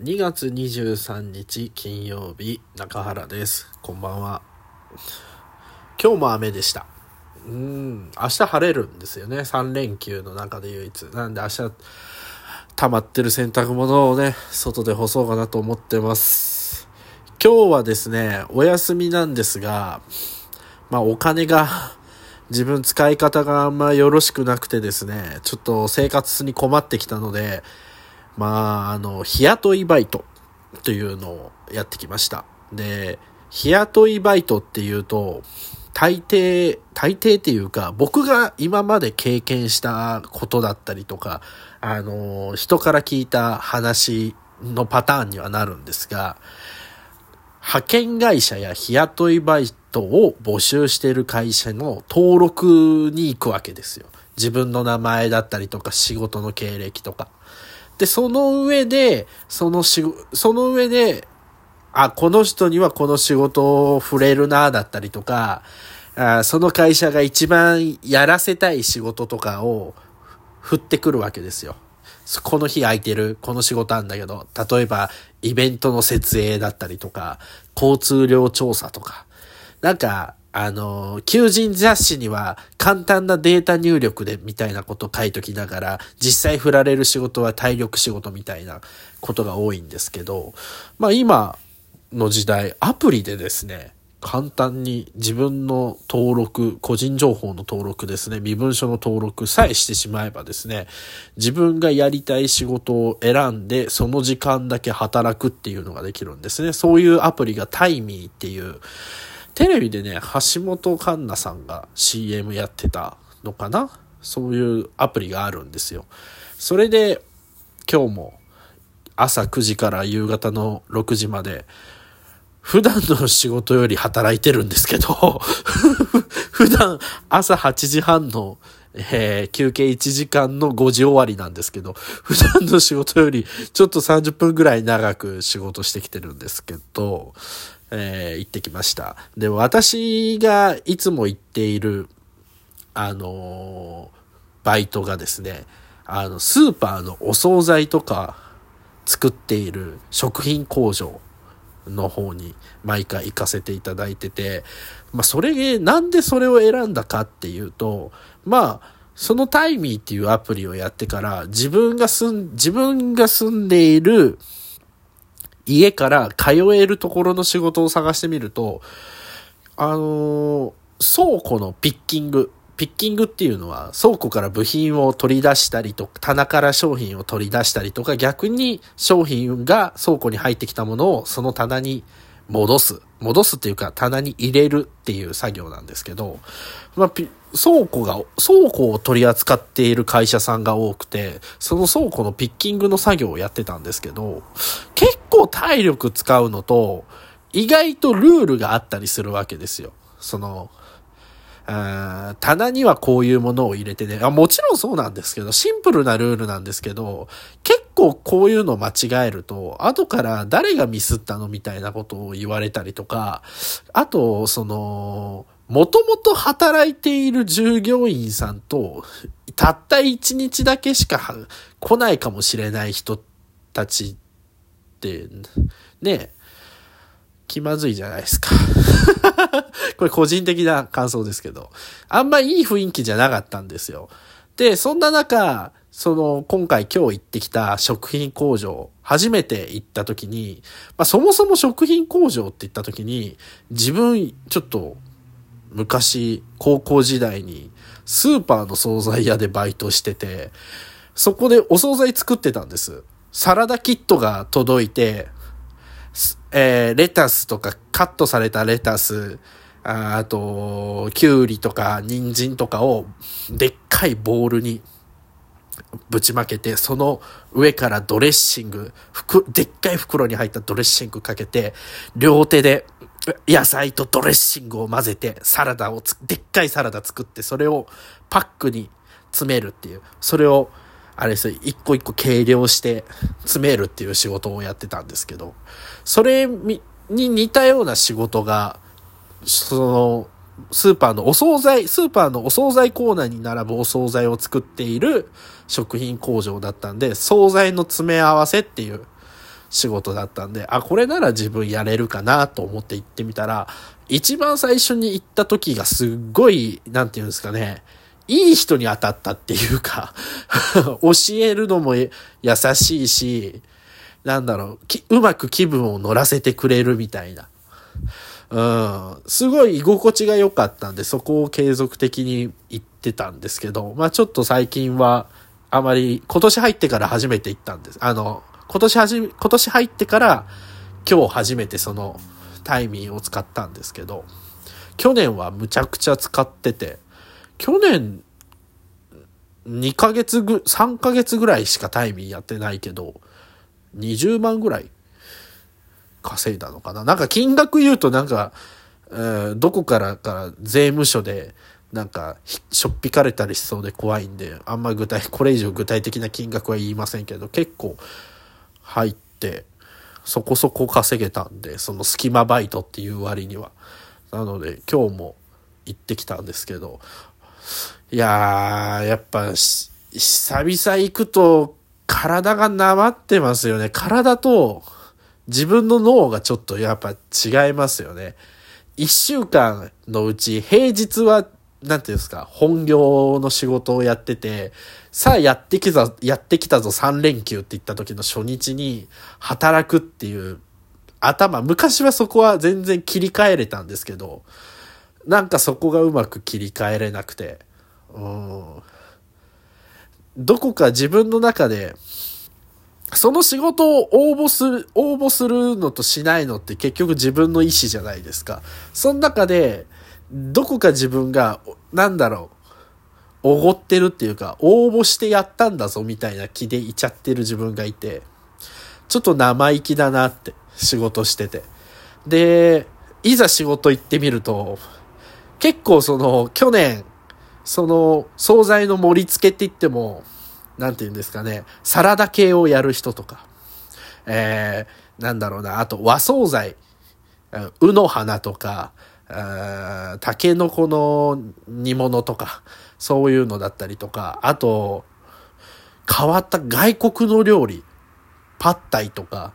2月23日金曜日中原です。こんばんは。今日も雨でした。うん。明日晴れるんですよね。3連休の中で唯一。なんで明日溜まってる洗濯物をね外で干そうかなと思ってます。今日はですねお休みなんですがまあお金が自分使い方があんまよろしくなくてですねちょっと生活に困ってきたのでまあ、あの、日雇いバイトというのをやってきました。で、日雇いバイトっていうと、大抵、大抵っていうか、僕が今まで経験したことだったりとか、あの、人から聞いた話のパターンにはなるんですが、派遣会社や日雇いバイトを募集している会社の登録に行くわけですよ。自分の名前だったりとか仕事の経歴とか。で、その上で、そのし、その上で、あ、この人にはこの仕事を触れるな、だったりとか、あその会社が一番やらせたい仕事とかを振ってくるわけですよ。この日空いてる、この仕事あんだけど、例えばイベントの設営だったりとか、交通量調査とか、なんか、あの、求人雑誌には簡単なデータ入力でみたいなこと書いときながら、実際振られる仕事は体力仕事みたいなことが多いんですけど、まあ今の時代、アプリでですね、簡単に自分の登録、個人情報の登録ですね、身分証の登録さえしてしまえばですね、自分がやりたい仕事を選んで、その時間だけ働くっていうのができるんですね。そういうアプリがタイミーっていう、テレビでね、橋本環奈さんが CM やってたのかな？そういうアプリがあるんですよ。それで今日も朝9時から夕方の6時まで普段の仕事より働いてるんですけど 普段朝8時半の、えー、休憩1時間の5時終わりなんですけど、普段の仕事よりちょっと30分ぐらい長く仕事してきてるんですけど、えー、行ってきました。で、私がいつも行っている、あのー、バイトがですね、あの、スーパーのお惣菜とか作っている食品工場の方に毎回行かせていただいてて、まあ、それ、なんでそれを選んだかっていうと、まあ、そのタイミーっていうアプリをやってから、自分が住ん、自分が住んでいる、家から通えるところの仕事を探してみると、あの、倉庫のピッキング、ピッキングっていうのは倉庫から部品を取り出したりとか、棚から商品を取り出したりとか、逆に商品が倉庫に入ってきたものをその棚に戻す。戻すっていうか棚に入れるっていう作業なんですけど、まあ、倉庫が、倉庫を取り扱っている会社さんが多くて、その倉庫のピッキングの作業をやってたんですけど、結構体力使うのと、意外とルールがあったりするわけですよ。その、棚にはこういうものを入れてねあ。もちろんそうなんですけど、シンプルなルールなんですけど、結構こういうの間違えると、後から誰がミスったのみたいなことを言われたりとか、あと、その、もともと働いている従業員さんと、たった一日だけしか来ないかもしれない人たちって、ね、気まずいじゃないですか これ個人的な感想ですけど、あんまいい雰囲気じゃなかったんですよ。で、そんな中、その、今回今日行ってきた食品工場、初めて行った時に、まあそもそも食品工場って言った時に、自分、ちょっと昔、高校時代に、スーパーの惣菜屋でバイトしてて、そこでお惣菜作ってたんです。サラダキットが届いて、えー、レタスとか、カットされたレタス、ああと、キュウリとか、人参とかを、でっかいボウルにぶちまけて、その上からドレッシング、でっかい袋に入ったドレッシングかけて、両手で野菜とドレッシングを混ぜて、サラダをでっかいサラダ作って、それをパックに詰めるっていう、それを、あれです一個一個計量して詰めるっていう仕事をやってたんですけど、それに似たような仕事が、その、スーパーのお惣菜、スーパーのお惣菜コーナーに並ぶお惣菜を作っている食品工場だったんで、惣菜の詰め合わせっていう仕事だったんで、あ、これなら自分やれるかなと思って行ってみたら、一番最初に行った時がすっごい、なんていうんですかね、いい人に当たったっていうか 教えるのも優しいし、なんだろう、うまく気分を乗らせてくれるみたいな。うん、すごい居心地が良かったんで、そこを継続的に行ってたんですけど、まあちょっと最近は、あまり、今年入ってから初めて行ったんです。あの、今年はじ、今年入ってから、今日初めてその、タイミングを使ったんですけど、去年はむちゃくちゃ使ってて、去年、2ヶ月ぐ、3ヶ月ぐらいしかタイミングやってないけど、20万ぐらい稼いだのかな？なんか金額言うとなんか、えー、どこからか税務署で、なんか、しょっぴかれたりしそうで怖いんで、あんま具体、これ以上具体的な金額は言いませんけど、結構入って、そこそこ稼げたんで、その隙間バイトっていう割には。なので、今日も行ってきたんですけど、いやー、やっぱ、久々行くと、体がなまってますよね。体と、自分の脳がちょっとやっぱ違いますよね。一週間のうち平日は、なんていうんですか、本業の仕事をやってて、さあやってきた、やってきたぞ3連休って言った時の初日に働くっていう頭、昔はそこは全然切り替えれたんですけど、なんかそこがうまく切り替えれなくて、うん。どこか自分の中で、その仕事を応募する、応募するのとしないのって結局自分の意思じゃないですか。その中で、どこか自分が、なんだろう、おごってるっていうか、応募してやったんだぞみたいな気でいちゃってる自分がいて、ちょっと生意気だなって仕事してて。で、いざ仕事行ってみると、結構その、去年、その、惣菜の盛り付けって言っても、なんて言うんですかね、サラダ系をやる人とか、えー、なんだろうな、あと和惣菜、うの花とか、タケノコの煮物とか、そういうのだったりとか、あと、変わった外国の料理、パッタイとか、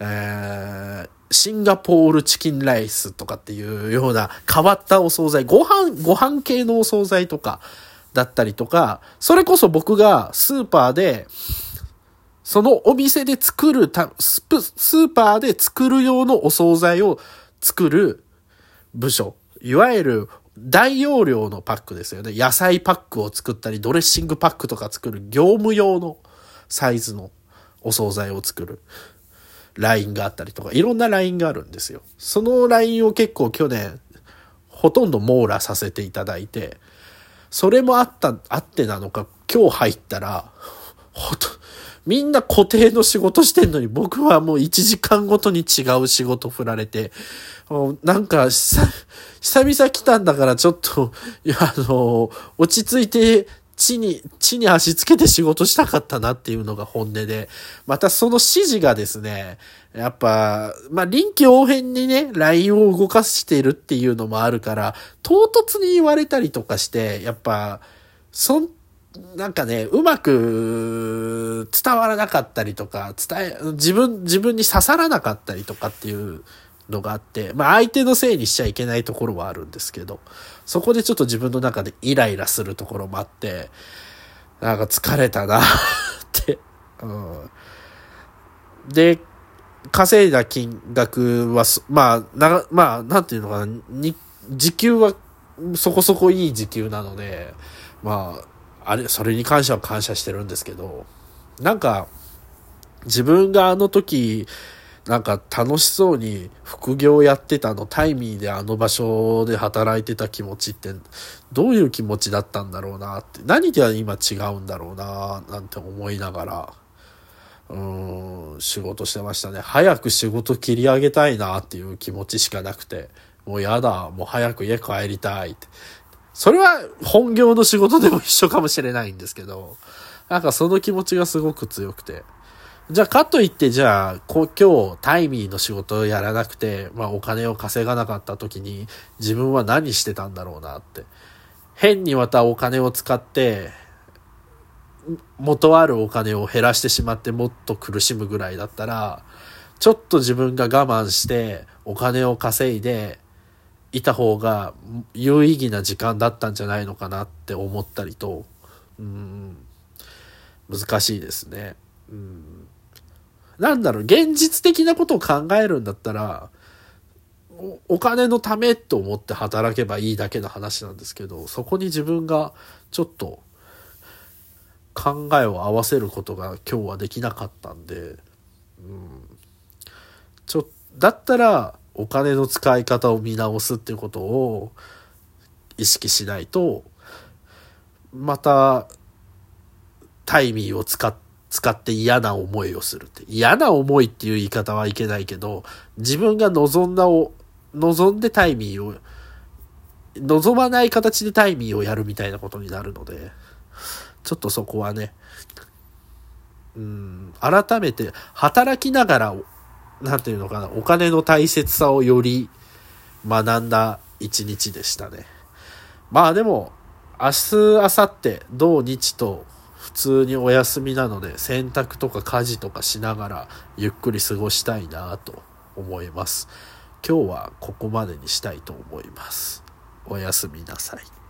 えー、シンガポールチキンライスとかっていうような変わったお惣菜、ご飯、ご飯系のお惣菜とか、だったりとか、それこそ僕がスーパーで、そのお店で作るた、スーパーで作る用のお惣菜を作る部署。いわゆる大容量のパックですよね。野菜パックを作ったり、ドレッシングパックとか作る業務用のサイズのお惣菜を作るラインがあったりとか、いろんなラインがあるんですよ。そのラインを結構去年、ほとんど網羅させていただいて、それもあった、あってなのか、今日入ったら、ほと、みんな固定の仕事してんのに、僕はもう1時間ごとに違う仕事振られて、なんか、久々来たんだからちょっと、いや、あの、落ち着いて地に、地に足つけて仕事したかったなっていうのが本音で、またその指示がですね、やっぱ、まあ、臨機応変にね、LINE を動かしてるっていうのもあるから、唐突に言われたりとかして、やっぱ、そん、なんかね、うまく伝わらなかったりとか、伝え、自分、自分に刺さらなかったりとかっていうのがあって、まあ相手のせいにしちゃいけないところはあるんですけど、そこでちょっと自分の中でイライラするところもあって、なんか疲れたなって うん。で、稼いだ金額は、まあ、な、まあ、なんていうのかな、に、時給はそこそこいい時給なので、まあ、あれ、それに関しては感謝してるんですけど、なんか、自分があの時、なんか楽しそうに副業やってたの、タイミーであの場所で働いてた気持ちって、どういう気持ちだったんだろうなって、何で今違うんだろうな、なんて思いながら、うん、仕事してましたね。早く仕事切り上げたいなっていう気持ちしかなくて、もうやだ、もう早く家帰りたいって。それは本業の仕事でも一緒かもしれないんですけど、なんかその気持ちがすごく強くて。じゃあ、かといって、じゃあ、こ今日、タイミーの仕事をやらなくて、まあ、お金を稼がなかった時に、自分は何してたんだろうなって。変にまたお金を使って、元あるお金を減らしてしまってもっと苦しむぐらいだったら、ちょっと自分が我慢してお金を稼いでいた方が有意義な時間だったんじゃないのかなって思ったりと、うん、難しいですね。うん、なんだろう、現実的なことを考えるんだったら、お金のためと思って働けばいいだけの話なんですけど、そこに自分がちょっと考えを合わせることが今日はできなかったんで、うん、ちょだったらお金の使い方を見直すっていうことを意識しないとまたタイミーを使っ使って嫌な思いをするって嫌な思いっていう言い方はいけないけど自分が望んだを望んでタイミーを望まない形でタイミーをやるみたいなことになるのでちょっとそこはねうん改めて働きながらなんていうのかな、お金の大切さをより学んだ一日でしたね。まあでも、明日、明後日、土日と普通にお休みなので、洗濯とか家事とかしながらゆっくり過ごしたいなと思います。今日はここまでにしたいと思います。おやすみなさい。